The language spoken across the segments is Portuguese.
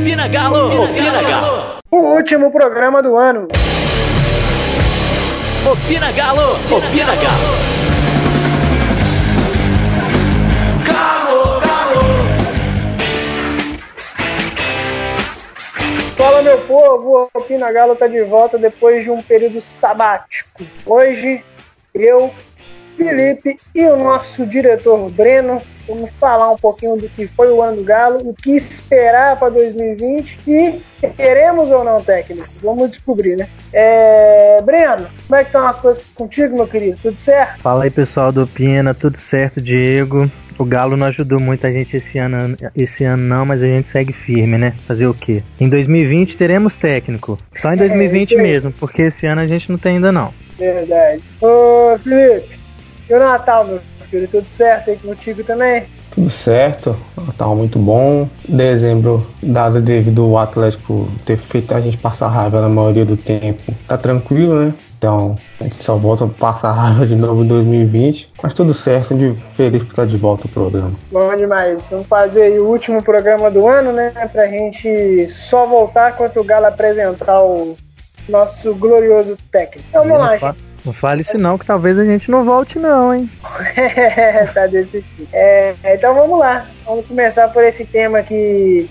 Opina Galo! Opina Galo! O último programa do ano. Opina Galo! Opina Galo! Fala meu povo, o Opina Galo tá de volta depois de um período sabático. Hoje eu Felipe e o nosso diretor Breno. Vamos falar um pouquinho do que foi o ano do Galo, o que esperar para 2020 e teremos ou não técnico. Vamos descobrir, né? É... Breno, como é que estão as coisas contigo, meu querido? Tudo certo? Fala aí, pessoal do Pina, tudo certo, Diego? O Galo não ajudou muito a gente esse ano, esse ano não, mas a gente segue firme, né? Fazer o quê? Em 2020 teremos técnico. Só em 2020 é, mesmo, porque esse ano a gente não tem ainda não. Verdade. Ô, Felipe, e o Natal, meu filho, tudo certo aí contigo também? Tudo certo, Natal muito bom. Dezembro, dado devido ao Atlético ter feito a gente passar raiva na maioria do tempo, tá tranquilo, né? Então a gente só volta a passar raiva de novo em 2020. Mas tudo certo, de feliz por estar de volta ao programa. Bom demais. Vamos fazer o último programa do ano, né? Pra gente só voltar quando o Galo apresentar o nosso glorioso técnico. Então vamos lá, gente. Não fale isso não, que talvez a gente não volte não, hein? tá desse tipo. É, então vamos lá. Vamos começar por esse tema que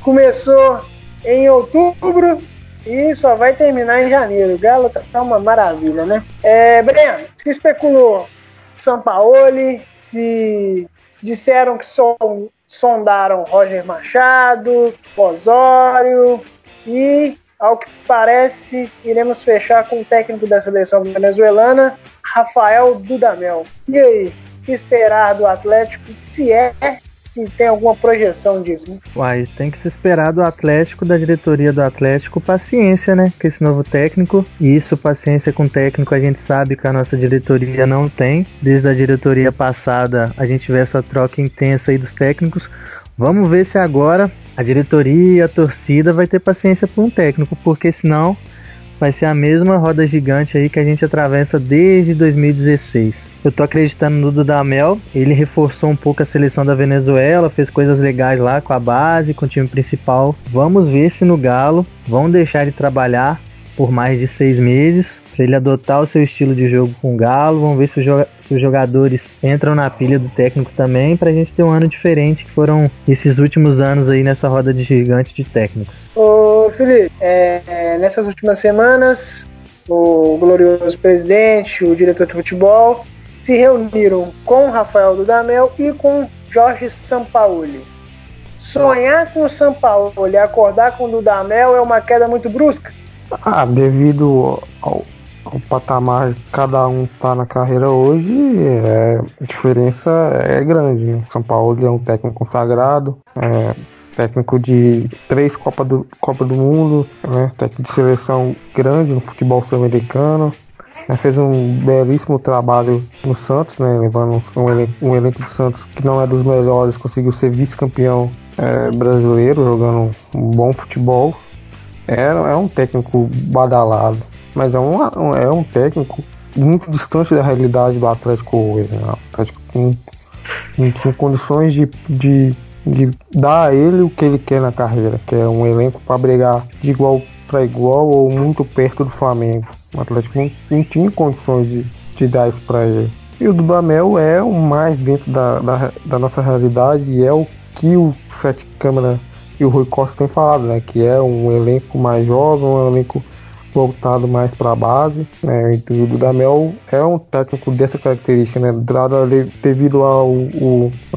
começou em outubro e só vai terminar em janeiro. Galo tá uma maravilha, né? É, Breno, se especulou Sampaoli, se disseram que son, sondaram Roger Machado, Osório e ao que parece, iremos fechar com o técnico da seleção venezuelana, Rafael Dudamel. E aí, o que esperar do Atlético? Se é se tem alguma projeção disso. Né? Uai, tem que se esperar do Atlético, da diretoria do Atlético, paciência, né? Com esse novo técnico. E isso, paciência com o técnico, a gente sabe que a nossa diretoria não tem. Desde a diretoria passada, a gente vê essa troca intensa aí dos técnicos. Vamos ver se agora a diretoria a torcida vai ter paciência por um técnico, porque senão vai ser a mesma roda gigante aí que a gente atravessa desde 2016. Eu tô acreditando no Dudamel, ele reforçou um pouco a seleção da Venezuela, fez coisas legais lá com a base, com o time principal. Vamos ver se no Galo vão deixar ele trabalhar por mais de seis meses para ele adotar o seu estilo de jogo com o Galo. Vamos ver se, o se, os jogadores entram na pilha do técnico também, para a gente ter um ano diferente, que foram esses últimos anos aí nessa roda de gigante de técnicos. Ô Felipe, é, é, nessas últimas semanas, o glorioso presidente, o diretor de futebol, se reuniram com o Rafael Dudamel e com Jorge Sampaoli. Sonhar com o Sampaoli e acordar com o Dudamel é uma queda muito brusca? Ah, devido ao, o patamar que cada um está na carreira hoje, é, a diferença é grande. Né? São Paulo é um técnico consagrado, é, técnico de três Copas do, Copa do Mundo, né? técnico de seleção grande no futebol sul-americano. Né? Fez um belíssimo trabalho no Santos, né? levando um elenco, um elenco do Santos que não é dos melhores, conseguiu ser vice-campeão é, brasileiro, jogando um bom futebol. É, é um técnico badalado mas é um, é um técnico muito distante da realidade do Atlético hoje. Né? O Atlético não, tinha condições de, de, de dar a ele o que ele quer na carreira, que é um elenco para brigar de igual para igual ou muito perto do Flamengo. O Atlético não, não tinha condições de, de dar isso para ele. E o Dudamel é o mais dentro da, da, da nossa realidade e é o que o Sete Câmara e o Rui Costa têm falado, né? Que é um elenco mais jovem, um elenco voltado mais para a base. Né? O Dudamel é um técnico dessa característica, né? devido ao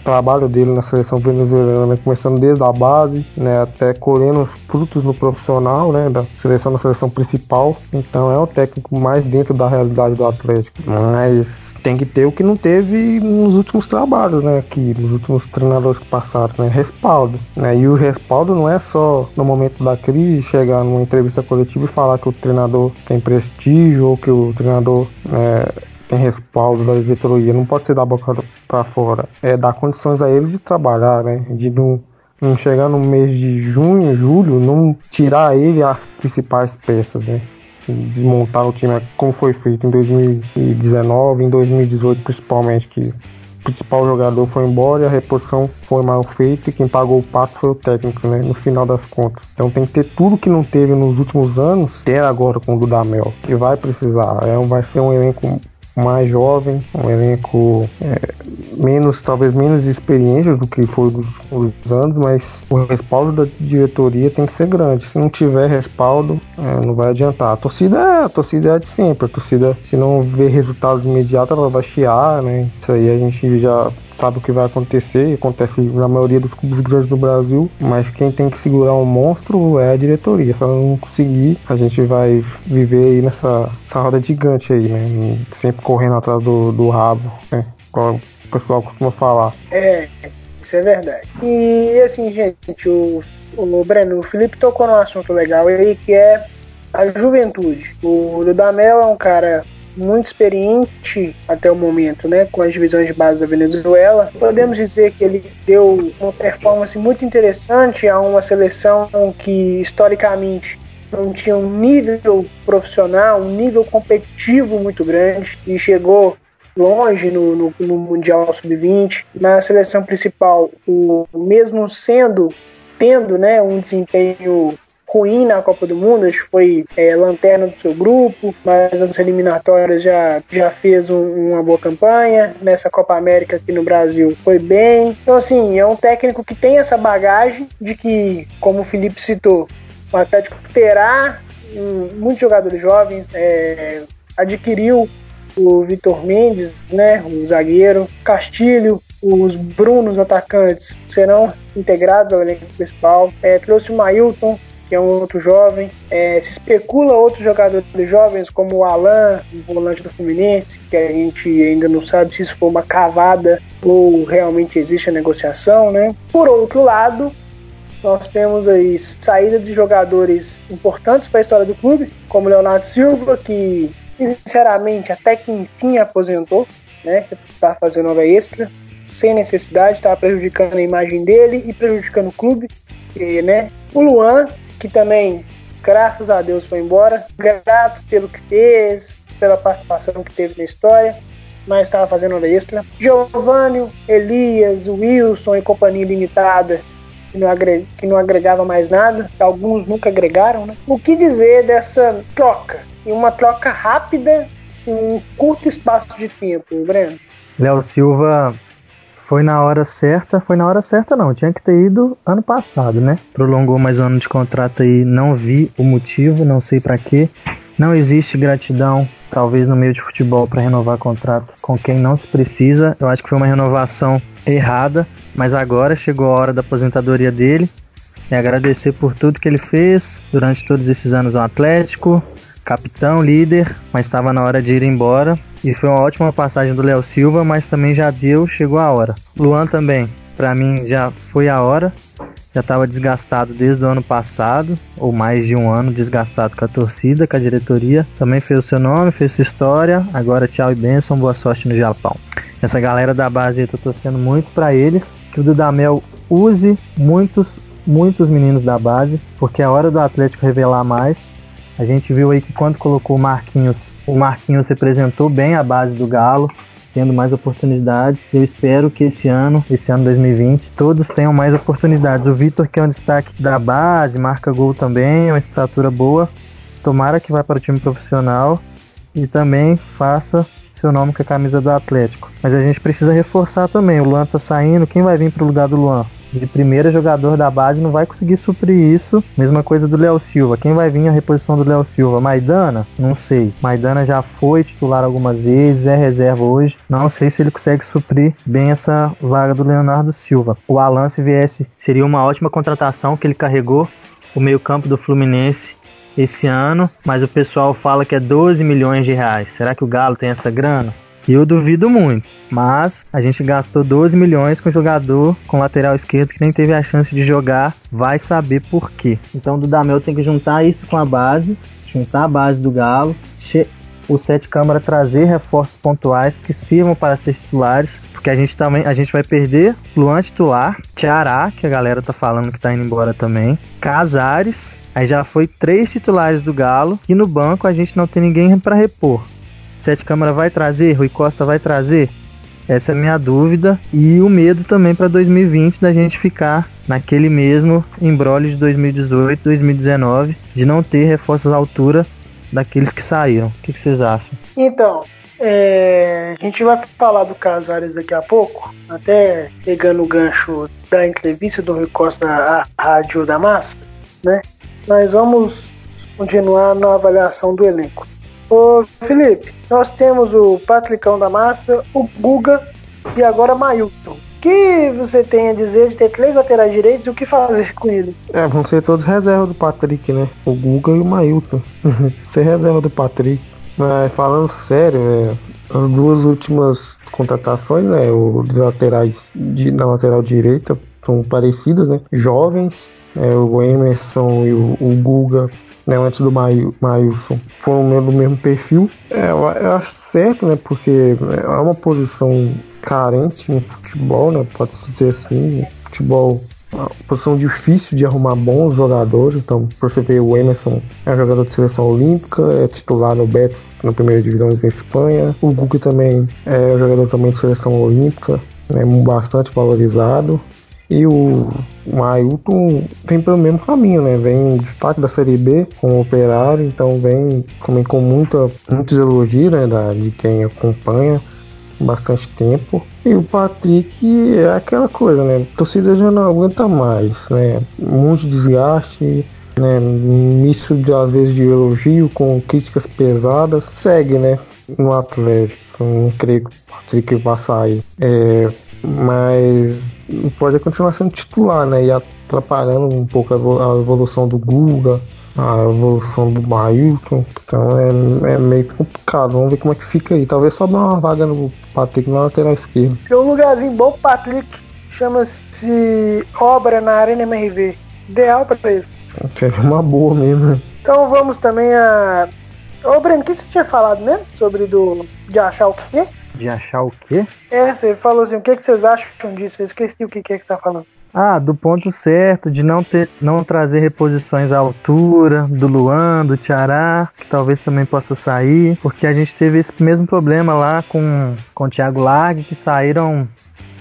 trabalho dele na seleção venezuelana, né? começando desde a base, né? até colhendo frutos no profissional, né? da seleção na seleção principal. Então é um técnico mais dentro da realidade do Atlético. Mas tem que ter o que não teve nos últimos trabalhos, né? Aqui, nos últimos treinadores que passaram, né? Respaldo. Né? E o respaldo não é só no momento da crise chegar numa entrevista coletiva e falar que o treinador tem prestígio ou que o treinador é, tem respaldo da diretoria. Não pode ser da boca para fora. É dar condições a eles de trabalhar, né? De não, não chegar no mês de junho, julho, não tirar ele as principais peças, né? Desmontar o time como foi feito em 2019, em 2018 principalmente, que principal jogador foi embora e a reposição foi mal feita e quem pagou o passo foi o técnico, né? No final das contas. Então tem que ter tudo que não teve nos últimos anos, ter agora com o Dudamel, que vai precisar. É, vai ser um elenco mais jovem, um elenco é, menos, talvez menos experiente do que foi dos anos, mas o respaldo da diretoria tem que ser grande. Se não tiver respaldo, é, não vai adiantar. A torcida é a torcida é de sempre. A torcida, se não ver resultados imediatos, ela vai chiar, né? Isso aí a gente já sabe o que vai acontecer, acontece na maioria dos clubes grandes do Brasil, mas quem tem que segurar um monstro é a diretoria. Se ela não conseguir, a gente vai viver aí nessa roda gigante aí, né? Sempre correndo atrás do, do rabo, né? Como o pessoal costuma falar. É, isso é verdade. E assim, gente, o, o Breno, o Felipe tocou num assunto legal aí que é a juventude. O Dudamel é um cara muito experiente até o momento, né, com as divisões de base da Venezuela. Podemos dizer que ele deu uma performance muito interessante a uma seleção que historicamente não tinha um nível profissional, um nível competitivo muito grande e chegou longe no, no, no Mundial Sub-20. Na seleção principal, o, mesmo sendo tendo né, um desempenho ruim na Copa do Mundo, acho que foi é, lanterna do seu grupo, mas as eliminatórias já, já fez um, uma boa campanha. Nessa Copa América aqui no Brasil foi bem. Então, assim, é um técnico que tem essa bagagem de que, como o Felipe citou, o Atlético terá um, muitos jogadores jovens, é, adquiriu o Vitor Mendes, né, o zagueiro, Castilho, os Brunos atacantes serão integrados ao elenco principal. É, trouxe o Mailton, que é um outro jovem. É, se especula outros jogadores jovens, como o Alan, o volante do Fluminense, que a gente ainda não sabe se isso foi uma cavada ou realmente existe a negociação, né? Por outro lado, nós temos aí saída de jogadores importantes para a história do clube, como Leonardo Silva, que sinceramente até que enfim aposentou, né? Está fazendo hora extra, sem necessidade, estava prejudicando a imagem dele e prejudicando o clube, e, né? O Luan, que também, graças a Deus, foi embora. Grato pelo que fez, pela participação que teve na história, mas estava fazendo hora extra. Giovanni, Elias, Wilson e companhia limitada, que não, agre... que não agregava mais nada, alguns nunca agregaram, né? O que dizer dessa troca? E uma troca rápida em um curto espaço de tempo, Breno? Léo Silva foi na hora certa, foi na hora certa não, tinha que ter ido ano passado, né? Prolongou mais um ano de contrato aí, não vi o motivo, não sei para quê. Não existe gratidão, talvez no meio de futebol, para renovar contrato com quem não se precisa. Eu acho que foi uma renovação errada, mas agora chegou a hora da aposentadoria dele. É agradecer por tudo que ele fez durante todos esses anos no Atlético, capitão, líder, mas estava na hora de ir embora. E foi uma ótima passagem do Léo Silva, mas também já deu, chegou a hora. Luan também, para mim já foi a hora. Já estava desgastado desde o ano passado, ou mais de um ano desgastado com a torcida, com a diretoria. Também fez o seu nome, fez sua história. Agora tchau e benção, boa sorte no Japão. Essa galera da base eu tô torcendo muito para eles. Que o Dudamel use muitos, muitos meninos da base, porque é hora do Atlético revelar mais. A gente viu aí que quando colocou o Marquinhos, o Marquinhos representou bem a base do Galo, tendo mais oportunidades. Eu espero que esse ano, esse ano 2020, todos tenham mais oportunidades. O Vitor, que é um destaque da base, marca gol também, uma estatura boa. Tomara que vá para o time profissional e também faça seu nome com a camisa do Atlético. Mas a gente precisa reforçar também. O Luan tá saindo, quem vai vir para o lugar do Luan? De primeira jogador da base não vai conseguir suprir isso. Mesma coisa do Léo Silva. Quem vai vir a reposição do Léo Silva? Maidana? Não sei. Maidana já foi titular algumas vezes, é reserva hoje. Não sei se ele consegue suprir bem essa vaga do Leonardo Silva. O Alan, se viesse, seria uma ótima contratação que ele carregou o meio-campo do Fluminense esse ano, mas o pessoal fala que é 12 milhões de reais. Será que o Galo tem essa grana? Eu duvido muito. Mas a gente gastou 12 milhões com jogador com lateral esquerdo que nem teve a chance de jogar. Vai saber por quê. Então o Dudamel tem que juntar isso com a base, juntar a base do Galo, o Sete Câmara trazer reforços pontuais que sirvam para ser titulares, porque a gente também a gente vai perder Luan titular, Tiará, que a galera tá falando que tá indo embora também, Casares, aí já foi três titulares do Galo, e no banco a gente não tem ninguém para repor. Sete Câmara vai trazer, Rui Costa vai trazer. Essa é a minha dúvida. E o medo também para 2020 da gente ficar naquele mesmo embrólio de 2018, 2019, de não ter reforços à altura daqueles que saíram. O que, que vocês acham? Então, é, a gente vai falar do Casares daqui a pouco, até pegando o gancho da entrevista do Rui Costa à Rádio da Massa, né? Nós vamos continuar na avaliação do elenco. Ô Felipe, nós temos o Patricão da Massa, o Guga e agora Mailton. O que você tem a dizer de ter três laterais direitos e o que fazer com ele? É, vão ser todos reserva do Patrick, né? O Guga e o Mailton. ser reserva do Patrick. Mas falando sério, é, as duas últimas contratações, né? Os laterais de, na lateral direita são parecidas, né? Jovens, é, o Emerson e o, o Guga né, antes do Mailson, foram do mesmo perfil. É, eu, acho certo, né, porque é uma posição carente no futebol, né, pode dizer assim, futebol é uma posição difícil de arrumar bons jogadores. Então, pra você ver, o Emerson é jogador de seleção olímpica, é titular no Betis na primeira divisão da Espanha. O Guga também é jogador também de seleção olímpica, né, bastante valorizado. E o, Ailton vem pelo mesmo caminho, né? Vem destaque da Série B com o Operário, então vem também com muita, muitos elogios né, da, de quem acompanha bastante tempo. E o Patrick é aquela coisa, né? Torcida já não aguenta mais, né? Muito desgaste, né? Início de às vezes de elogio com críticas pesadas. Segue, né? No Atlético. Não creio que o Patrick vá sair. É, mas pode continuar sendo titular, né? E atrapalhando um pouco a evolução do Guga, a evolução do Mailton. Então é, é meio complicado. Vamos ver como é que fica aí. Talvez só dar uma vaga no Patrick na lateral esquerda. Tem um lugarzinho bom pro Patrick, chama-se Obra na Arena MRV. Ideal pra ele. Seria uma boa mesmo. Então vamos também a. Ô Breno, o que você tinha falado mesmo? Sobre do. de achar o quê? De achar o quê? É, você falou assim, o que, que vocês acham disso? Eu esqueci o que, que é que você tá falando. Ah, do ponto certo, de não ter, não trazer reposições à altura, do Luan, do Tiará, que talvez também possa sair, porque a gente teve esse mesmo problema lá com, com o Thiago Largue, que saíram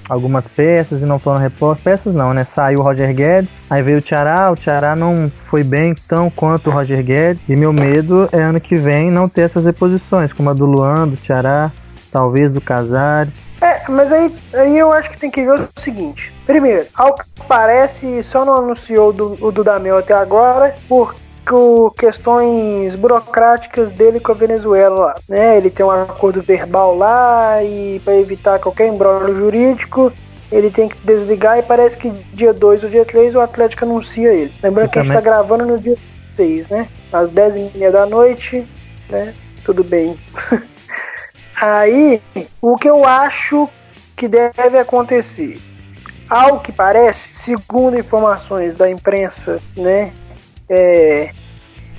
algumas peças e não foram repostas. Peças não, né? Saiu o Roger Guedes, aí veio o Tiará, o Tiará não foi bem tão quanto o Roger Guedes, e meu medo é ano que vem não ter essas reposições, como a do Luan, do Tiará, talvez do Casares. É, mas aí, aí eu acho que tem que ver o seguinte. Primeiro, ao que parece, só não anunciou do, o Dudamel até agora por questões burocráticas dele com a Venezuela lá, né? Ele tem um acordo verbal lá e para evitar qualquer embrólio jurídico, ele tem que desligar e parece que dia 2 ou dia 3 o Atlético anuncia ele. Lembrando que a gente tá gravando no dia 6, né? Às 10 e meia da noite, né? Tudo bem. Aí, o que eu acho que deve acontecer? Ao que parece, segundo informações da imprensa, né? É,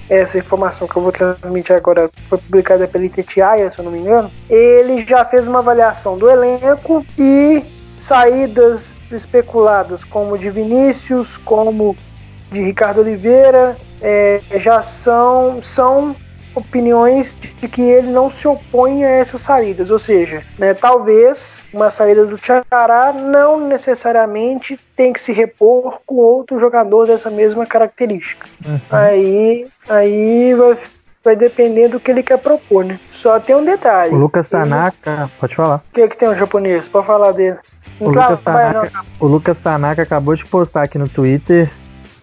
essa informação que eu vou transmitir agora foi publicada pela Itetiaia, se eu não me engano. Ele já fez uma avaliação do elenco e saídas especuladas, como de Vinícius, como de Ricardo Oliveira, é, já são, são opiniões de que ele não se opõe a essas saídas, ou seja, né, talvez uma saída do Tiará não necessariamente tem que se repor com outro jogador dessa mesma característica. Uhum. Aí, aí vai, vai depender do que ele quer propor, né? Só tem um detalhe. O Lucas Tanaka, ele... pode falar. O que, é que tem um japonês? Pode falar dele. O, Lucas Tanaka, o Lucas Tanaka acabou de postar aqui no Twitter.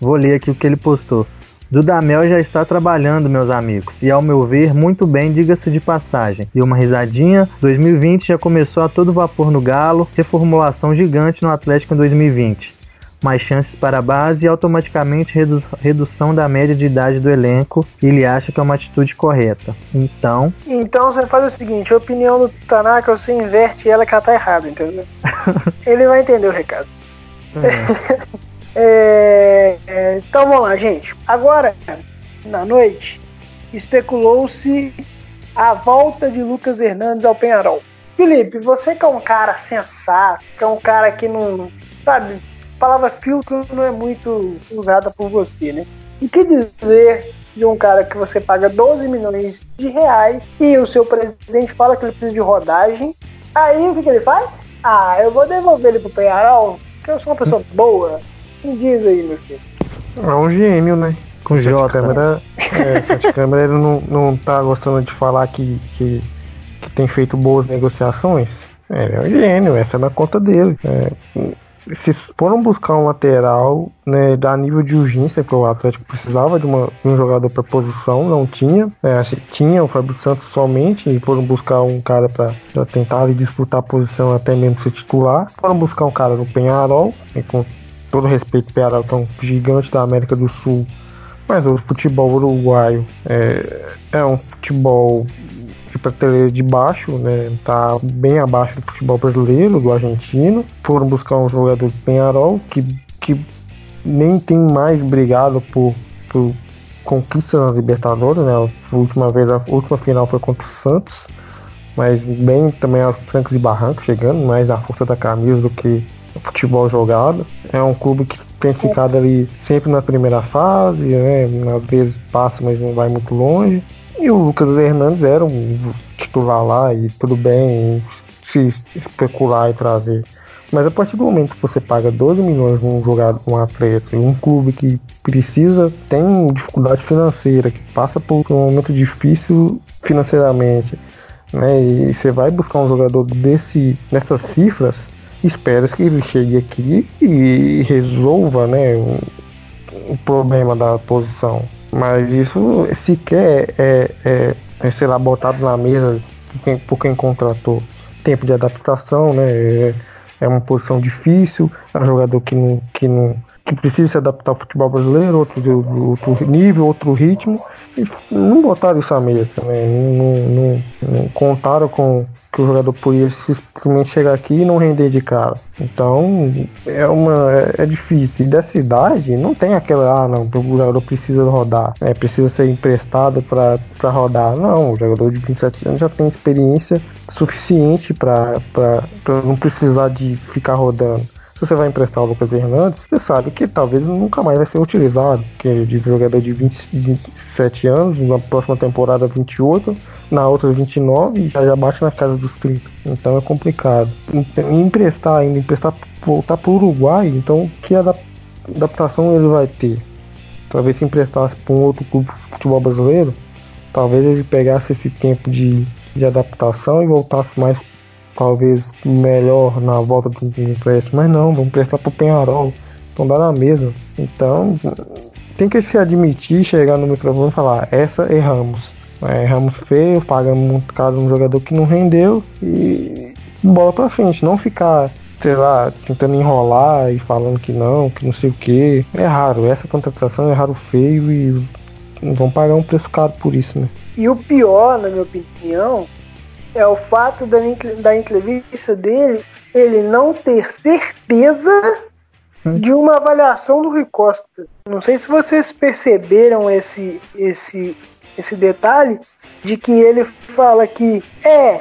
Vou ler aqui o que ele postou. Dudamel já está trabalhando, meus amigos, e ao meu ver, muito bem, diga-se de passagem. E uma risadinha, 2020 já começou a todo vapor no Galo, reformulação gigante no Atlético em 2020. Mais chances para a base e automaticamente redu redução da média de idade do elenco, ele acha que é uma atitude correta. Então. Então você faz o seguinte: a opinião do Tanaka, você inverte ela que ela tá errada, entendeu? ele vai entender o recado. É. É, é, então vamos lá, gente. Agora, na noite, especulou-se a volta de Lucas Hernandes ao Penharol. Felipe, você que é um cara sensato, que é um cara que não. Sabe, a palavra filtro não é muito usada por você, né? O que dizer de um cara que você paga 12 milhões de reais e o seu presidente fala que ele precisa de rodagem Aí o que, que ele faz? Ah, eu vou devolver ele pro Penharol, porque eu sou uma pessoa boa. Me diz aí, meu filho. É um gênio, né? Com J. né? câmera, é, Sete câmera ele não, não tá gostando de falar que, que, que tem feito boas negociações. É, ele é um gênio, essa é na conta dele. É, se foram buscar um lateral, né, da nível de urgência, que o Atlético precisava de, uma, de um jogador para posição, não tinha. É, acho que tinha o Fábio Santos somente e foram buscar um cara para tentar ali, disputar a posição até mesmo ser titular. Foram buscar um cara no Penharol, e com todo respeito, que é um gigante da América do Sul. Mas o futebol uruguaio é, é um futebol de prateleira de baixo, né? Tá bem abaixo do futebol brasileiro, do argentino. Foram buscar um jogador do Penharol que, que nem tem mais brigado por, por conquista na Libertadores, né? A última vez, a última final foi contra o Santos, mas bem também aos trancos e barrancos, chegando mais na força da camisa do que futebol jogado. É um clube que tem ficado ali sempre na primeira fase, né? Às vezes passa, mas não vai muito longe. E o Lucas Hernandes era um titular lá e tudo bem se especular e trazer. Mas a partir do momento que você paga 12 milhões num jogador, um atleta, um clube que precisa, tem dificuldade financeira, que passa por um momento difícil financeiramente, né? E você vai buscar um jogador desse, dessas cifras, espera que ele chegue aqui e resolva, né, o, o problema da posição. Mas isso sequer é, é, é, sei lá, botado na mesa por quem, por quem contratou. Tempo de adaptação, né? É, é uma posição difícil, é um jogador que não, que não que precisa se adaptar ao futebol brasileiro, outro, outro nível, outro ritmo, e não botaram isso à mesa, né? não, não, não, contaram com que o jogador podia simplesmente chegar aqui e não render de cara. Então é uma é, é difícil. E dessa idade não tem aquela, ah não, o jogador precisa rodar, é, precisa ser emprestado para rodar. Não, o jogador de 27 anos já tem experiência suficiente para não precisar de ficar rodando você vai emprestar o Lucas Hernandes, você sabe que talvez nunca mais vai ser utilizado, porque é de jogador de 20, 27 anos, na próxima temporada 28, na outra 29 e já, já bate na casa dos 30. Então é complicado. E emprestar ainda, emprestar voltar para o Uruguai, então que adaptação ele vai ter? Talvez se emprestasse para um outro clube de futebol brasileiro, talvez ele pegasse esse tempo de, de adaptação e voltasse mais talvez melhor na volta do empréstimo, mas não, vamos prestar pro Penharol, então dá na mesa. Então tem que se admitir, chegar no microfone e falar, essa erramos. É, erramos feio, pagamos muito caro um jogador que não rendeu e bola pra frente, não ficar, sei lá, tentando enrolar e falando que não, que não sei o que. É raro, essa contratação é raro feio e vão pagar um preço caro por isso, né? E o pior, na minha opinião, é o fato da, da entrevista dele ele não ter certeza de uma avaliação do Rui Costa. Não sei se vocês perceberam esse, esse, esse detalhe de que ele fala que é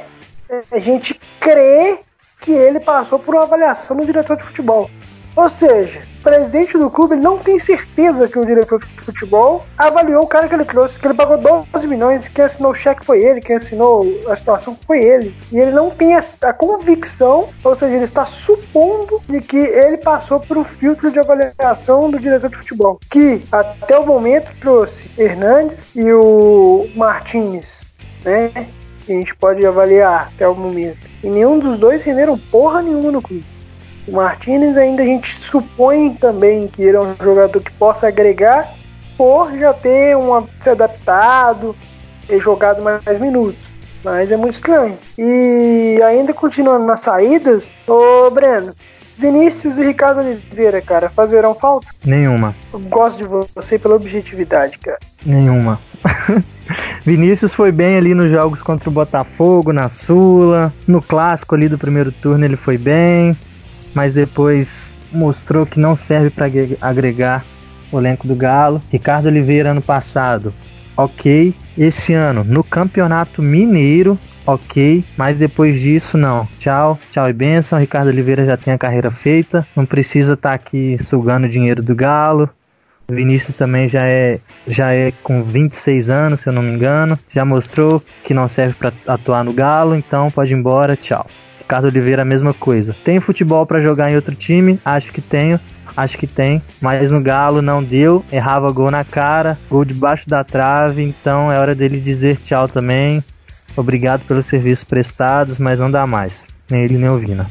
a gente crê que ele passou por uma avaliação do diretor de futebol. Ou seja, o presidente do clube não tem certeza que o diretor de futebol avaliou o cara que ele trouxe, que ele pagou 12 milhões, quem assinou o cheque foi ele, quem assinou a situação foi ele. E ele não tem a, a convicção, ou seja, ele está supondo de que ele passou por um filtro de avaliação do diretor de futebol, que até o momento trouxe Hernandes e o Martins, né? Que a gente pode avaliar até o momento. E nenhum dos dois renderam porra nenhuma no clube. O Martinez ainda a gente supõe também que ele é um jogador que possa agregar por já ter um, se adaptado, ter jogado mais minutos. Mas é muito estranho. E ainda continuando nas saídas, ô Breno, Vinícius e Ricardo Oliveira, cara, fazerão falta? Nenhuma. Eu gosto de você pela objetividade, cara. Nenhuma. Vinícius foi bem ali nos jogos contra o Botafogo, na Sula. No clássico ali do primeiro turno ele foi bem mas depois mostrou que não serve para agregar o elenco do Galo. Ricardo Oliveira ano passado, ok. Esse ano no Campeonato Mineiro, ok. Mas depois disso, não. Tchau, tchau e benção. Ricardo Oliveira já tem a carreira feita, não precisa estar tá aqui sugando dinheiro do Galo. Vinícius também já é, já é com 26 anos, se eu não me engano. Já mostrou que não serve para atuar no Galo, então pode ir embora, tchau. Ricardo Oliveira, a mesma coisa. Tem futebol para jogar em outro time? Acho que tenho. Acho que tem, mas no Galo não deu, errava gol na cara, gol debaixo da trave, então é hora dele dizer tchau também. Obrigado pelos serviços prestados, mas não dá mais. Nem ele nem o Vina.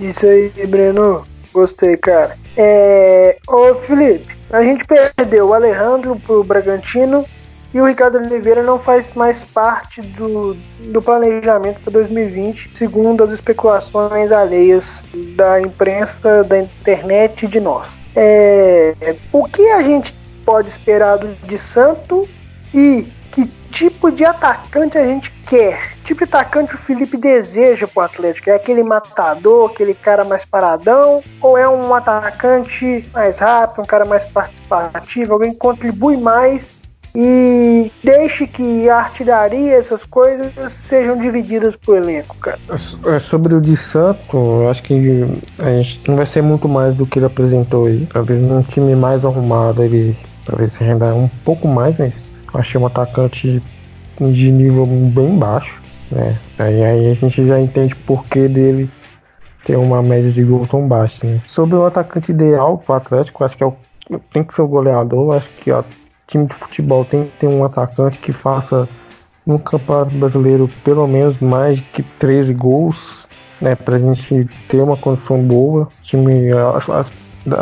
Isso aí, Breno. Gostei, cara. É... Ô, Felipe, a gente perdeu o Alejandro pro Bragantino e o Ricardo Oliveira não faz mais parte do, do planejamento para 2020, segundo as especulações alheias da imprensa, da internet e de nós. É, o que a gente pode esperar do, de Santo e que tipo de atacante a gente quer? Tipo de atacante o Felipe deseja pro Atlético? É aquele matador, aquele cara mais paradão? Ou é um atacante mais rápido, um cara mais participativo, alguém que contribui mais e deixe que a artilharia, essas coisas, sejam divididas pro elenco, cara. É, sobre o de Santo, acho que a gente não vai ser muito mais do que ele apresentou aí. Talvez num time mais arrumado ele talvez renda um pouco mais, mas achei um atacante de nível bem baixo. Né? Aí, aí a gente já entende por que dele ter uma média de gols tão baixa. Né? Sobre o atacante ideal pro Atlético, acho que é o, tem que ser o goleador. Acho que ó, time de futebol tem que ter um atacante que faça no Campeonato Brasileiro pelo menos mais que 13 gols, né, pra gente ter uma condição boa. Time, acho,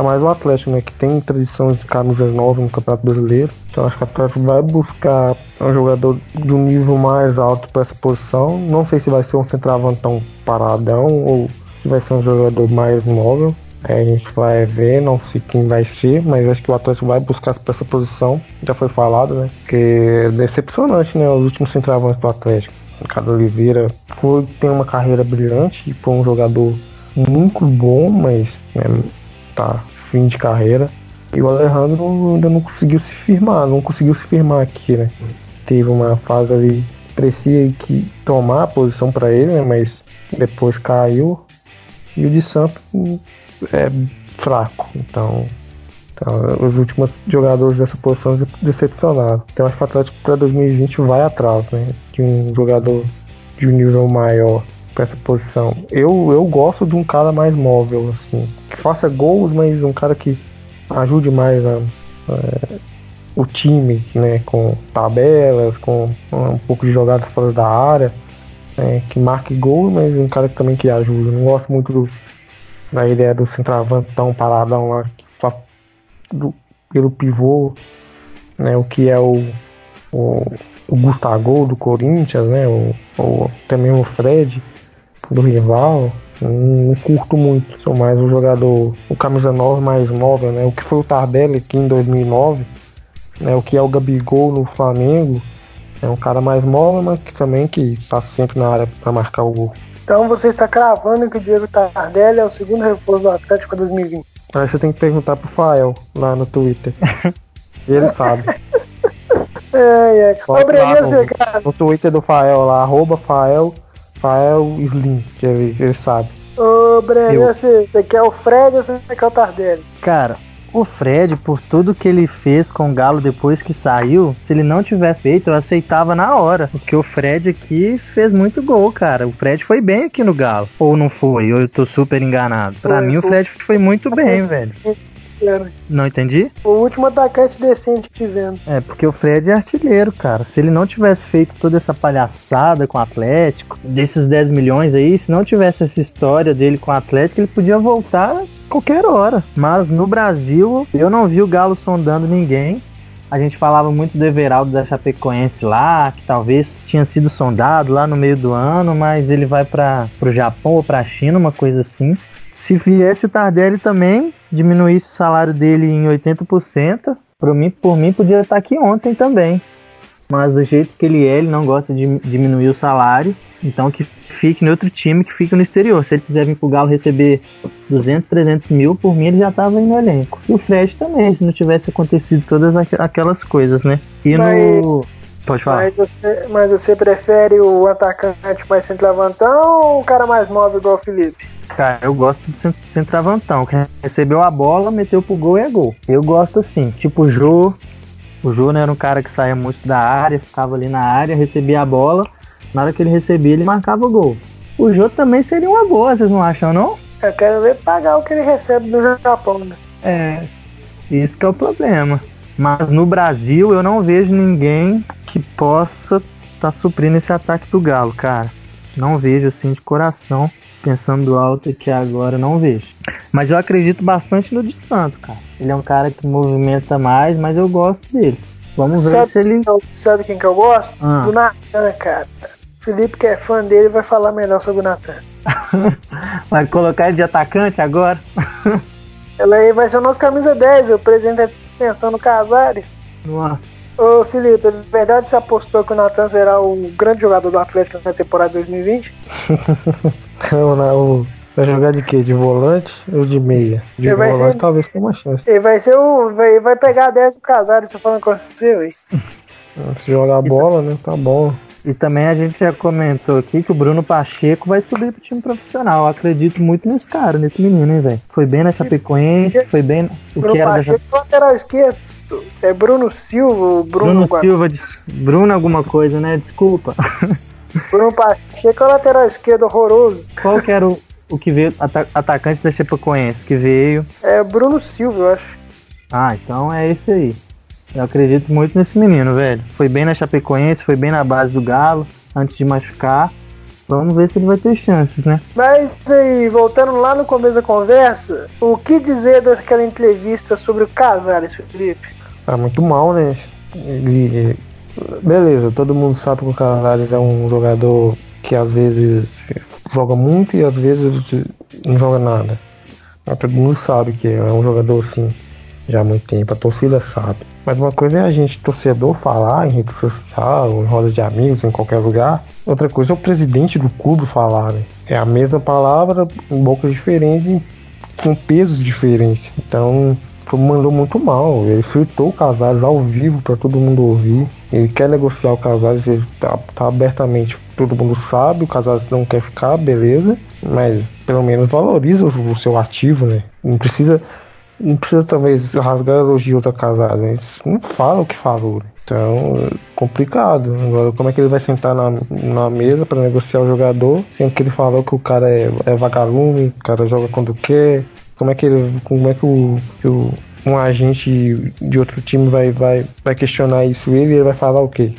mais o Atlético, né, que tem tradição de camisas novas no Campeonato Brasileiro. Então acho que o Atlético vai buscar um jogador de um nível mais alto para essa posição. Não sei se vai ser um centroavantão paradão ou se vai ser um jogador mais móvel. A gente vai ver, não sei quem vai ser, mas acho que o Atlético vai buscar essa posição. Já foi falado, né? Porque é decepcionante, né? Os últimos centroavantes do Atlético. Ricardo Oliveira foi, tem uma carreira brilhante e foi um jogador muito bom, mas né, tá fim de carreira. E o Alejandro ainda não conseguiu se firmar, não conseguiu se firmar aqui, né? Teve uma fase ali, parecia que tomar a posição para ele, né? Mas depois caiu. E o de Santos é fraco. Então, então, os últimos jogadores dessa posição decepcionaram. Então acho que o Atlético para 2020 vai atrás, né? De um jogador de um nível maior para essa posição. Eu, eu gosto de um cara mais móvel, assim, que faça gols, mas um cara que ajude mais a, a, o time, né? Com tabelas, com um pouco de jogada fora da área, né, que marque gol, mas um cara que também que ajude. Eu não gosto muito do na ideia do centroavantão paradão lá do, pelo pivô, né, o que é o, o, o Gustavo do Corinthians, né, o, o, até mesmo o Fred do rival, não, curto muito, sou mais um jogador, o camisa 9 mais móvel, né, o que foi o Tardelli aqui em 2009, né, o que é o Gabigol no Flamengo, é um cara mais móvel, mas que também que está sempre na área para marcar o gol. Então você está cravando que o Diego Tardelli é o segundo reforço do Atlético 2020. Aí você tem que perguntar pro Fael lá no Twitter. ele sabe. É, é. Ô, Breninho, você, cara. No Twitter do Fael lá, arroba Fael, Fael Slim, que ele, ele sabe. Ô, Breninho, você, você quer o Fred ou você quer o Tardelli? Cara, o Fred, por tudo que ele fez com o Galo depois que saiu, se ele não tivesse feito, eu aceitava na hora. Porque o Fred aqui fez muito gol, cara. O Fred foi bem aqui no Galo. Ou não foi? Ou eu tô super enganado. Pra mim, o Fred foi muito bem, velho. Não entendi? O último atacante decente que tivemos. É, porque o Fred é artilheiro, cara. Se ele não tivesse feito toda essa palhaçada com o Atlético, desses 10 milhões aí, se não tivesse essa história dele com o Atlético, ele podia voltar qualquer hora. Mas no Brasil, eu não vi o Galo sondando ninguém. A gente falava muito do Everaldo da Chapecoense lá, que talvez tinha sido sondado lá no meio do ano, mas ele vai para o Japão ou para a China, uma coisa assim. Se viesse o Tardelli também, diminuísse o salário dele em 80%, por mim, por mim podia estar aqui ontem também. Mas do jeito que ele é, ele não gosta de diminuir o salário. Então que fique em outro time, que fique no exterior. Se ele quiser vir pro Galo receber 200, 300 mil, por mim ele já estava aí no elenco. E o Fred também, se não tivesse acontecido todas aquelas coisas, né? E mas, no... Pode falar. Mas você, mas você prefere o atacante mais centroavantão ou o cara mais móvel igual o Felipe? Cara, eu gosto do centroavantão, que recebeu a bola, meteu pro gol e é gol. Eu gosto assim, tipo o Jô. O Jô né, era um cara que saía muito da área, ficava ali na área, recebia a bola. Na hora que ele recebia, ele marcava o gol. O Jô também seria uma boa, vocês não acham, não? Eu quero ver pagar o que ele recebe do Japão, né? É, isso que é o problema. Mas no Brasil eu não vejo ninguém que possa estar tá suprindo esse ataque do Galo, cara. Não vejo assim de coração, pensando alto aqui agora, não vejo. Mas eu acredito bastante no de Santo, cara. Ele é um cara que movimenta mais, mas eu gosto dele. Vamos ver Sabe, se ele. quem sabe quem que eu gosto? Ah. Do Natan, cara. Felipe, que é fã dele, vai falar melhor sobre o Natan. Vai colocar ele de atacante agora? Ela aí vai ser o nosso camisa 10, o presidente da extensão no Casares. Nossa. Ô Felipe, é verdade você apostou que o Natan será o grande jogador do Atlético na temporada 2020? Não, não, vai jogar de quê? De volante ou de meia? De Ele volante ser- talvez com uma chance. Ele vai ser o. Vai, vai pegar a 10 do Casares, tô falando com você, ué. Se jogar bola, né? Tá bom. E também a gente já comentou aqui que o Bruno Pacheco vai subir pro time profissional. Eu acredito muito nesse cara, nesse menino, hein, velho. Foi bem na Chapecoense, foi bem. O Bruno que era da Pacheco, lateral esquerdo. É Bruno Silva, o Bruno, Bruno Silva, Bruno alguma coisa, né? Desculpa. Bruno Pacheco é o lateral esquerdo horroroso. Qual que era o, o que veio, ata- atacante da Chapecoense, que veio? É Bruno Silva, eu acho. Ah, então é esse aí. Eu acredito muito nesse menino, velho. Foi bem na Chapecoense, foi bem na base do Galo, antes de machucar. Vamos ver se ele vai ter chances, né? Mas aí, voltando lá no começo da conversa, o que dizer daquela entrevista sobre o Casares, Felipe? Tá muito mal, né? Ele. Beleza, todo mundo sabe que o Casares é um jogador que às vezes joga muito e às vezes não joga nada. Mas todo mundo sabe que é um jogador assim já há muito tempo, a torcida sabe. Mas uma coisa é a gente, torcedor, falar em rede social, em rodas de amigos, em qualquer lugar. Outra coisa é o presidente do clube falar, né? É a mesma palavra em bocas diferentes, com pesos diferentes. Então, mandou muito mal. Ele fritou o Casares ao vivo para todo mundo ouvir. Ele quer negociar o Casares, ele tá, tá abertamente, todo mundo sabe, o Casares não quer ficar, beleza. Mas pelo menos valoriza o, o seu ativo, né? Não precisa. Não precisa talvez rasgar elogio da Casares, né? Não fala o que falou. né? Então, complicado. Agora, como é que ele vai sentar na, na mesa para negociar o jogador, sendo que ele falou que o cara é, é vagalume, o cara joga quando quer, como é que ele, como é que o, que o- um agente de outro time vai, vai, vai questionar isso ele e ele vai falar o quê?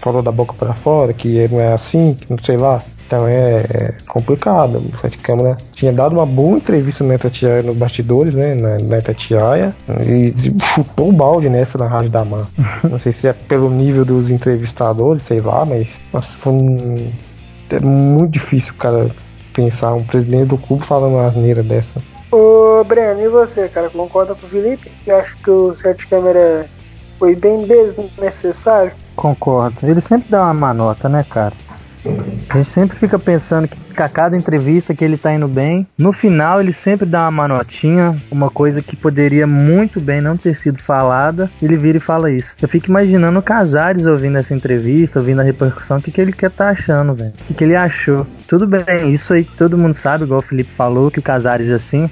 Falou da boca para fora, que não é assim, que não sei lá. Então é, é complicado. O Sete Câmara tinha dado uma boa entrevista na Itatiaia nos bastidores, né? Na, na Itatiaia. E chutou o balde nessa na Rádio da Mar. Não sei se é pelo nível dos entrevistadores, sei lá, mas nossa, foi um, é muito difícil, cara, pensar um presidente do clube falando uma asneira dessa. Ô, Breno, e você, cara? Concorda com o Felipe? Eu acho que o Sete Câmera foi bem desnecessário. Concordo. Ele sempre dá uma manota, né, cara? A gente sempre fica pensando que a cada entrevista que ele tá indo bem, no final ele sempre dá uma manotinha, uma coisa que poderia muito bem não ter sido falada, ele vira e fala isso. Eu fico imaginando o Casares ouvindo essa entrevista, ouvindo a repercussão, o que, que ele quer tá achando, velho. O que, que ele achou. Tudo bem, isso aí todo mundo sabe, igual o Felipe falou, que o Casares é assim.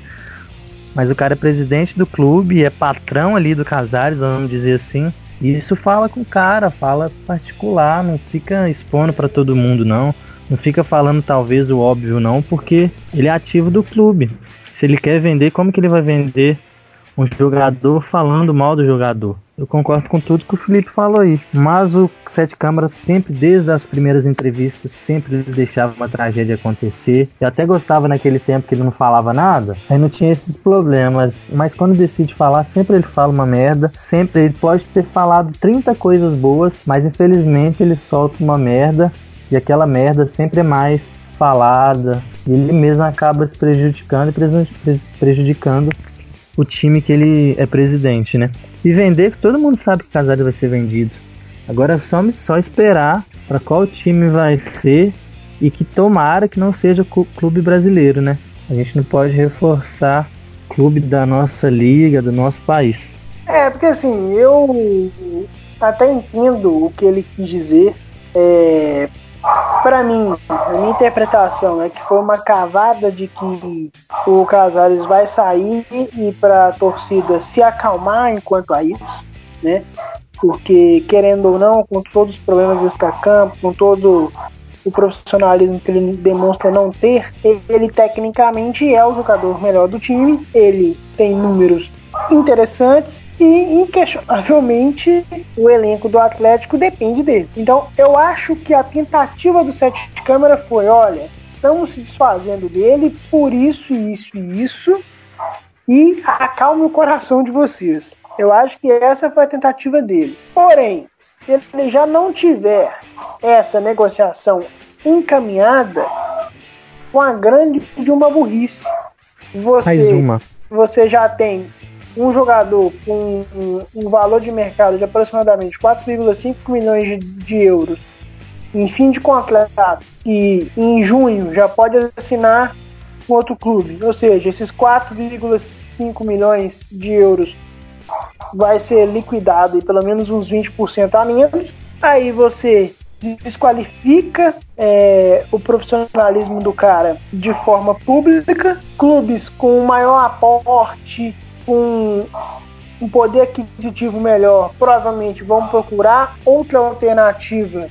Mas o cara é presidente do clube, é patrão ali do Casares, vamos dizer assim. Isso fala com o cara, fala particular, não fica expondo pra todo mundo não. Não fica falando talvez o óbvio não, porque ele é ativo do clube. Se ele quer vender, como que ele vai vender um jogador falando mal do jogador? Eu concordo com tudo que o Felipe falou aí. Mas o Sete Câmaras sempre, desde as primeiras entrevistas, sempre deixava uma tragédia acontecer. Eu até gostava naquele tempo que ele não falava nada, aí não tinha esses problemas. Mas quando decide falar, sempre ele fala uma merda. Sempre ele pode ter falado 30 coisas boas, mas infelizmente ele solta uma merda. E aquela merda sempre é mais falada. E ele mesmo acaba se prejudicando e preju- prejudicando o time que ele é presidente, né? E vender, todo mundo sabe que Casares vai ser vendido. Agora é só, só esperar para qual time vai ser e que tomara que não seja o clu- clube brasileiro, né? A gente não pode reforçar clube da nossa liga, do nosso país. É, porque assim, eu até entendo o que ele quis dizer. É, para mim, a minha interpretação é que foi uma cavada de que o Casares vai sair e para a torcida se acalmar enquanto a isso, né? Porque querendo ou não, com todos os problemas extra-campo, com todo o profissionalismo que ele demonstra não ter, ele tecnicamente é o jogador melhor do time, ele tem números interessantes e inquestionavelmente o elenco do Atlético depende dele. Então eu acho que a tentativa do sete de câmera foi, olha, estamos se desfazendo dele por isso, isso e isso e acalme o coração de vocês. Eu acho que essa foi a tentativa dele. Porém, se ele já não tiver essa negociação encaminhada, uma grande de uma burrice. Você. Você já tem um jogador com um, valor de mercado de aproximadamente 4,5 milhões de, de, euros em fim de contrato e em junho já pode assinar com outro clube. Ou seja, esses 4,5 milhões de euros vai ser liquidado e pelo menos uns 20% a menos. Aí você desqualifica é, o profissionalismo do cara de forma pública. Clubes com maior aporte, com um poder aquisitivo melhor, provavelmente vão procurar outra alternativa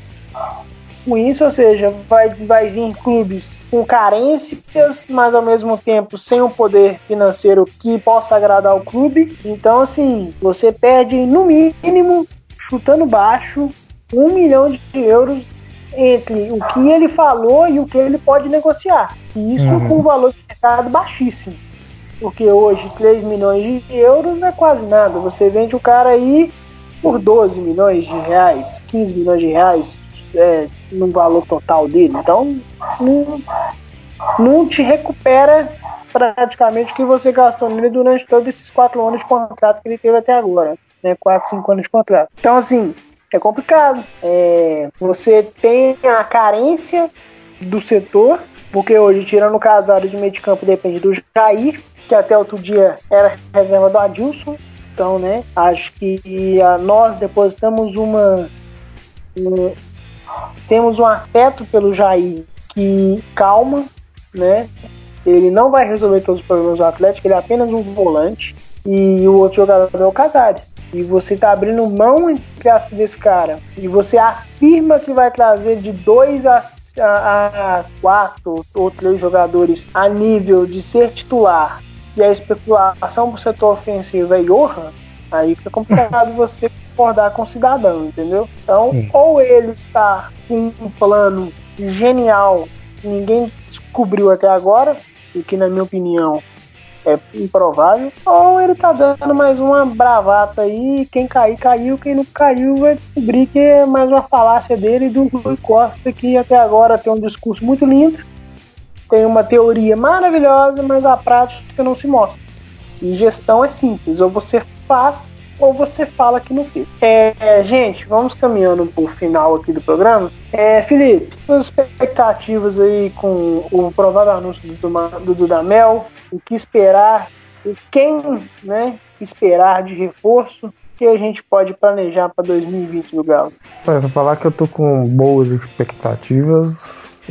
com isso, ou seja, vai, vai vir clubes com carências, mas ao mesmo tempo sem um poder financeiro que possa agradar o clube. Então, assim, você perde no mínimo, chutando baixo, um milhão de euros entre o que ele falou e o que ele pode negociar. E isso uhum. com um valor de mercado baixíssimo. Porque hoje 3 milhões de euros é quase nada. Você vende o cara aí por 12 milhões de reais, 15 milhões de reais é, no valor total dele. Então, não, não te recupera praticamente o que você gastou nele durante todos esses quatro anos de contrato que ele teve até agora. Né? Quatro, cinco anos de contrato. Então, assim, é complicado. É, você tem a carência do setor, porque hoje, tirando o casado de meio de campo, depende do Jair, que até outro dia era reserva do Adilson. Então, né, acho que a, nós depositamos uma, uma, temos um afeto pelo Jair que calma, né? Ele não vai resolver todos os problemas do Atlético, ele é apenas um volante. E o outro jogador é o Casares. E você tá abrindo mão, entre aspas, desse cara. E você afirma que vai trazer de dois a, a, a quatro ou três jogadores a nível de ser titular. E a especulação pro setor ofensivo é Johan. Aí fica complicado você concordar com o cidadão, entendeu? Então, Sim. ou ele está com um plano genial que ninguém descobriu até agora, e que na minha opinião é improvável, ou ele tá dando mais uma bravata aí, quem cair, caiu, quem não caiu vai descobrir que é mais uma falácia dele do Rui Costa, que até agora tem um discurso muito lindo, tem uma teoria maravilhosa, mas a prática não se mostra. E gestão é simples, ou você faz ou você fala que não fez. É, gente, vamos caminhando para o final aqui do programa. É, Felipe, suas expectativas aí com o provável anúncio do, do Dudamel, o que esperar, o quem né, esperar de reforço que a gente pode planejar para 2020 no Galo? Olha, falar que eu tô com boas expectativas,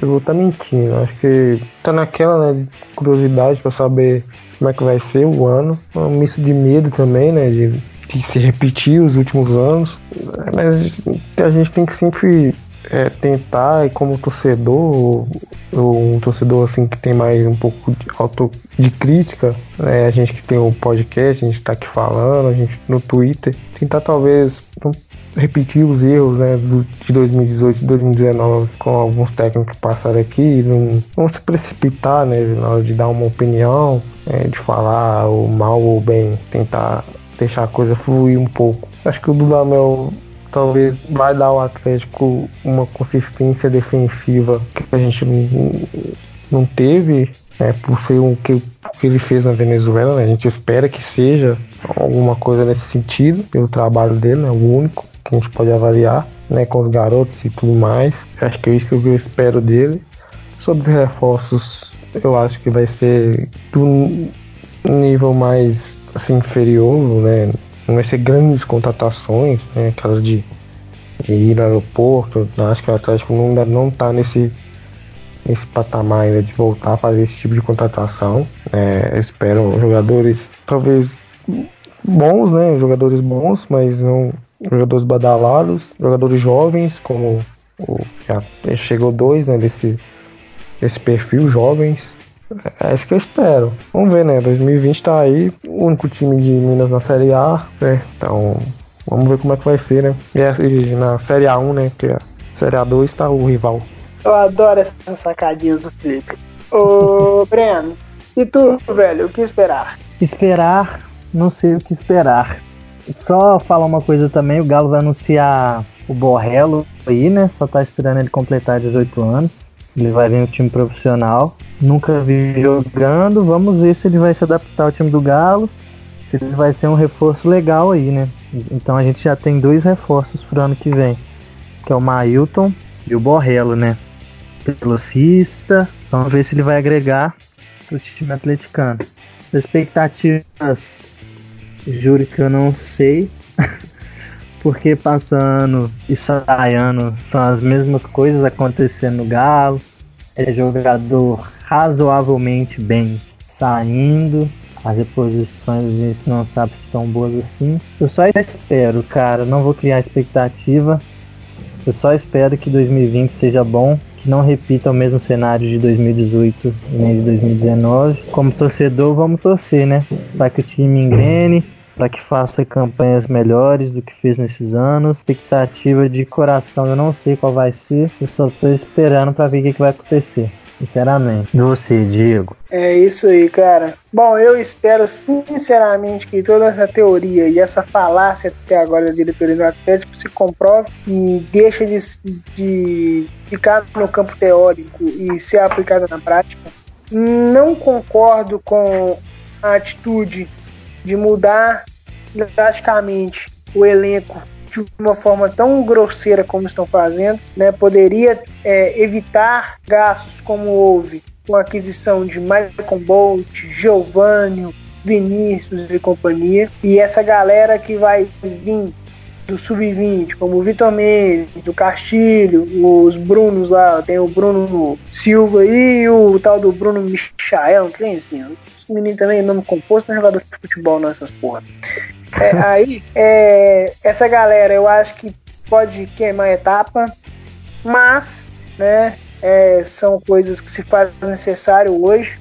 eu vou estar tá mentindo. Acho que tá naquela né, curiosidade para saber como é que vai ser o ano. Um misto de medo também, né? De se repetiu os últimos anos, mas a gente tem que sempre é, tentar, e como torcedor, ou um torcedor assim que tem mais um pouco de auto de crítica, né, a gente que tem o podcast, a gente está aqui falando, a gente no Twitter, tentar talvez repetir os erros né, de 2018 e 2019 com alguns técnicos que passaram aqui, não, não se precipitar né, na hora de dar uma opinião, é, de falar o mal ou bem, tentar deixar a coisa fluir um pouco. Acho que o Dudamel talvez vai dar ao Atlético uma consistência defensiva que a gente não, não teve, né, por ser o um, que, ele fez na Venezuela. Né, a gente espera que seja alguma coisa nesse sentido, pelo trabalho dele, né, o único que a gente pode avaliar né, com os garotos e tudo mais. Acho que é isso que eu espero dele. Sobre reforços, eu acho que vai ser do nível mais assim, inferior, né? Não vai ser grandes contratações, né? Aquelas de, de ir no aeroporto. Acho que o Atlético ainda não está nesse, nesse patamar ainda de voltar a fazer esse tipo de contratação. É, espero jogadores talvez bons, né? Jogadores bons, mas não jogadores badalados, jogadores jovens, como O, já chegou dois né, desse, desse perfil, jovens. É, acho que eu espero. Vamos ver, né? 2020 tá aí, o único time de Minas na Série A, né? Então, vamos ver como é que vai ser, né? E na Série A1, né? Que a Série A2 tá o rival. Eu adoro essas sacadinhas do Felipe. Ô, Breno, e tu, velho, o que esperar? Esperar, não sei o que esperar. Só falar uma coisa também, o Galo vai anunciar o Borrello aí, né? Só tá esperando ele completar 18 anos. Ele vai vir no time profissional. Nunca vi jogando. Vamos ver se ele vai se adaptar ao time do Galo. Se ele vai ser um reforço legal aí, né? Então a gente já tem dois reforços pro ano que vem. Que é o Mailton e o Borrello, né? Velocista. Vamos ver se ele vai agregar pro time atleticano. Expectativas, juro que eu não sei. porque passando e saindo são as mesmas coisas acontecendo no Galo. É jogador razoavelmente bem saindo. As reposições a gente não sabe se estão boas assim. Eu só espero, cara, não vou criar expectativa. Eu só espero que 2020 seja bom, que não repita o mesmo cenário de 2018 e nem de 2019. Como torcedor, vamos torcer, né? Para que o time engrene, para que faça campanhas melhores do que fez nesses anos. Expectativa de coração, eu não sei qual vai ser, eu só estou esperando para ver o que, que vai acontecer. Sinceramente. Você, Diego. É isso aí, cara. Bom, eu espero sinceramente que toda essa teoria e essa falácia até agora da diretoria do Atlético se comprove e deixe de, de ficar no campo teórico e ser aplicada na prática. Não concordo com a atitude de mudar drasticamente o elenco de uma forma tão grosseira como estão fazendo, né? Poderia é, evitar gastos como houve com a aquisição de Michael Bolt, Giovanni, Vinícius e companhia. E essa galera que vai vir do sub-20, como o Vitor Mendes, do Castilho, os Brunos lá, tem o Bruno Silva e o tal do Bruno Michael, não tem assim, esse menino também é nome composto, não é jogador de futebol nessas porra. É, aí, é, essa galera eu acho que pode queimar a etapa, mas, né, é, são coisas que se faz necessário hoje.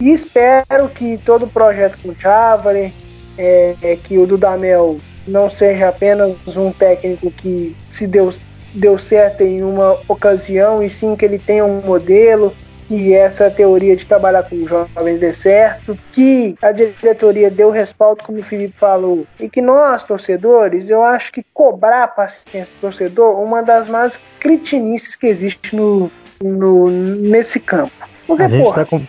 E espero que todo o projeto com o Javari, é, é, que o Dudamel não seja apenas um técnico que se deu, deu certo em uma ocasião, e sim que ele tenha um modelo, que essa teoria de trabalhar com jovens dê certo, que a diretoria deu respaldo, como o Felipe falou, e que nós, torcedores, eu acho que cobrar a paciência do torcedor uma das mais cretinices que existe no, no, nesse campo. Porque, a gente porra, tá com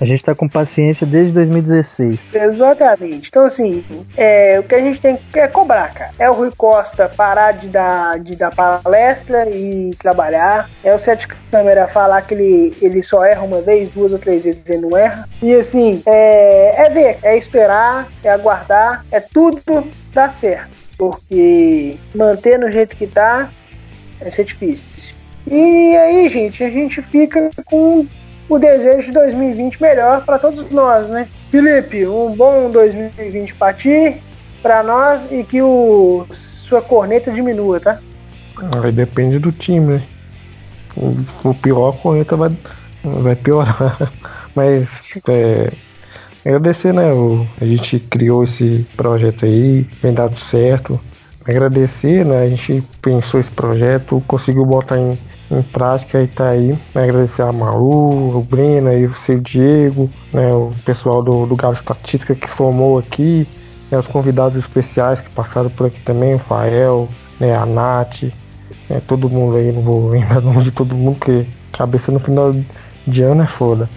a gente está com paciência desde 2016. Exatamente. Então, assim, é, o que a gente tem que é cobrar, cara. É o Rui Costa parar de dar, de dar palestra e trabalhar. É o Sete Câmera falar que ele, ele só erra uma vez, duas ou três vezes ele não erra. E, assim, é, é ver, é esperar, é aguardar, é tudo dar certo. Porque manter no jeito que tá vai ser difícil. E aí, gente, a gente fica com o desejo de 2020 melhor para todos nós, né? Felipe, um bom 2020 para ti, para nós e que o sua corneta diminua, tá? Aí depende do time, né? O, o pior a corneta vai, vai piorar. Mas é, agradecer, né? O, a gente criou esse projeto aí, vem dado certo. Agradecer, né? A gente pensou esse projeto, conseguiu botar em em prática e tá aí. Agradecer a Malu, o Breno o seu Diego, né, o pessoal do, do Galo Estatística que somou aqui, né, os convidados especiais que passaram por aqui também, o Fael, né, a Nath, né, todo mundo aí, não vou lembrar nome de todo mundo, porque cabeça no final de ano é foda.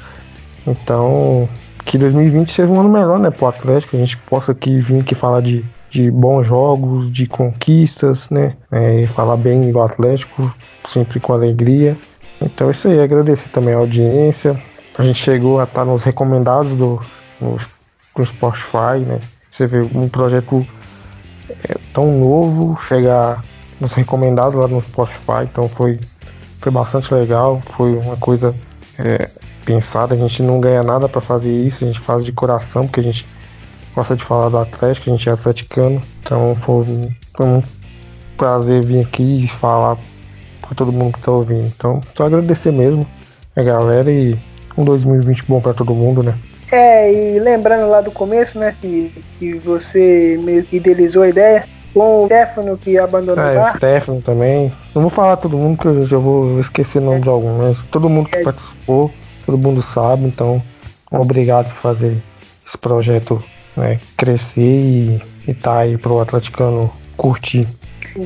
Então, que 2020 seja um ano melhor, né, pro Atlético, a gente possa aqui vir aqui falar de de bons jogos, de conquistas, né? É, falar bem do Atlético, sempre com alegria. Então é isso aí, agradecer também a audiência. A gente chegou a estar nos recomendados do, no, no Spotify, né? Você vê um projeto é, tão novo chegar nos recomendados lá no Spotify, então foi, foi bastante legal, foi uma coisa é, pensada, a gente não ganha nada para fazer isso, a gente faz de coração, porque a gente gosta de falar do Atlético, a gente é atleticano, então foi, foi um prazer vir aqui e falar pra todo mundo que tá ouvindo. Então, só agradecer mesmo a galera e um 2020 bom pra todo mundo, né? É, e lembrando lá do começo, né, que, que você meio que idealizou a ideia, com o Stefano que abandonou É, o bar. Stefano também. Não vou falar todo mundo que eu já vou esquecer o nome de algum, mas todo mundo que É. participou, todo mundo sabe, então obrigado por fazer esse projeto né, crescer e, e tá aí pro atleticano curtir.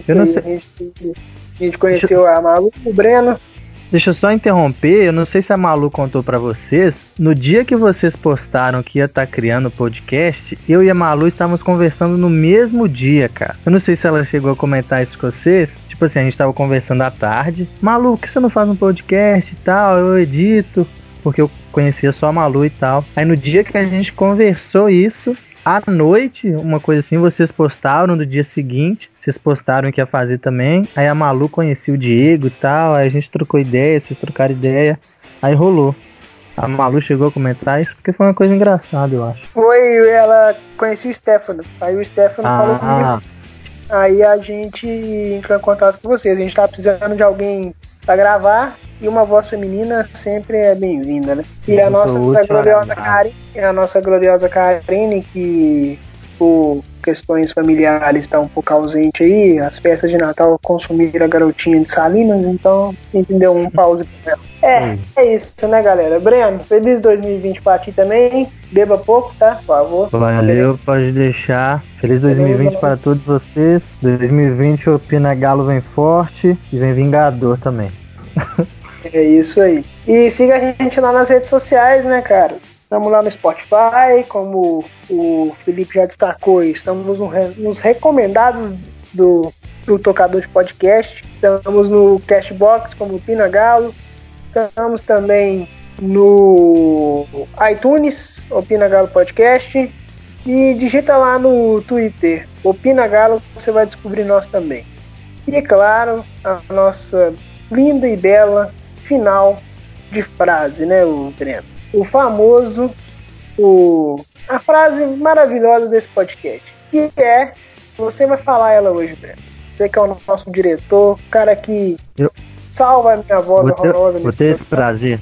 Eu não sei- A gente, a gente conheceu a Malu, o Breno. Deixa eu só interromper, eu não sei se a Malu contou pra vocês. No dia que vocês postaram que ia estar criando o podcast, eu e a Malu estávamos conversando no mesmo dia, cara. Eu não sei se ela chegou a comentar isso com vocês. Tipo assim, a gente tava conversando à tarde. Malu, por que você não faz um podcast e tal? Eu edito. Porque eu conhecia só a Malu e tal. Aí no dia que a gente conversou isso, à noite, uma coisa assim, vocês postaram no dia seguinte, vocês postaram que ia fazer também. Aí a Malu conhecia o Diego e tal, aí a gente trocou ideia, vocês trocaram ideia, aí rolou. A Malu chegou a comentar isso porque foi uma coisa engraçada, eu acho. Foi, ela conhecia o Stefano. Aí o Stefano falou comigo. Aí a gente entrou em contato com vocês. A gente tá precisando de alguém pra gravar e uma voz feminina sempre é bem-vinda, né? E a nossa gloriosa? Karine, a nossa gloriosa Karine, que por questões familiares está um pouco ausente aí, as festas de Natal consumiram a garotinha de Salinas, então entendeu um pause pra ela. É, é isso, né, galera? Breno, feliz 2020 pra ti também. Beba pouco, tá? Por favor. valeu, pode deixar. Feliz 2020 para todos vocês. 2020 o Pina Galo vem forte e vem Vingador também. É isso aí. E siga a gente lá nas redes sociais, né, cara? Estamos lá no Spotify, como o Felipe já destacou, estamos nos recomendados do, do tocador de podcast. Estamos no Cashbox, como o Pina Galo. Estamos também no iTunes, Opina Galo Podcast. E digita lá no Twitter, Opina Galo, você vai descobrir nós também. E claro, a nossa linda e bela final de frase, né, o Breno? O famoso, o, a frase maravilhosa desse podcast, que é, você vai falar ela hoje, Breno. Você que é o nosso diretor, o cara que Eu- Salva a minha voz vou horrorosa. Vou ter esse prazer.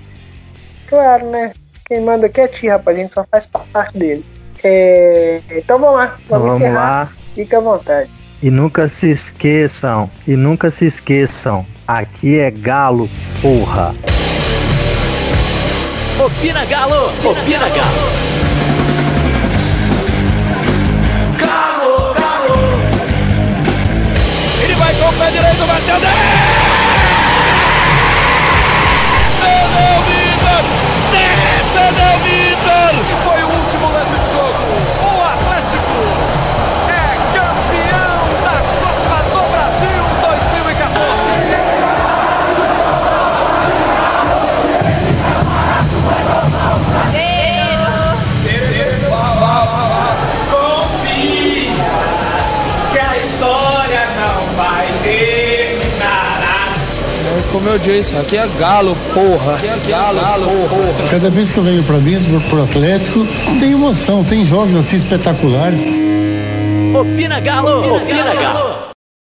Claro, né? Quem manda aqui é ti, rapaz. A gente só faz parte dele. É... Então vamos lá. Vamos, vamos lá. Fica à vontade. E nunca se esqueçam, e nunca se esqueçam, aqui é Galo, porra. Opina Galo, opina Galo. Galo, Galo. Ele vai com o pé direito, bateu, 10! Como eu disse, aqui é galo, porra. Aqui é galo, porra. Cada vez que eu venho para mim, pro Atlético, tem emoção, tem jogos assim espetaculares. Opina Galo! Opina Galo!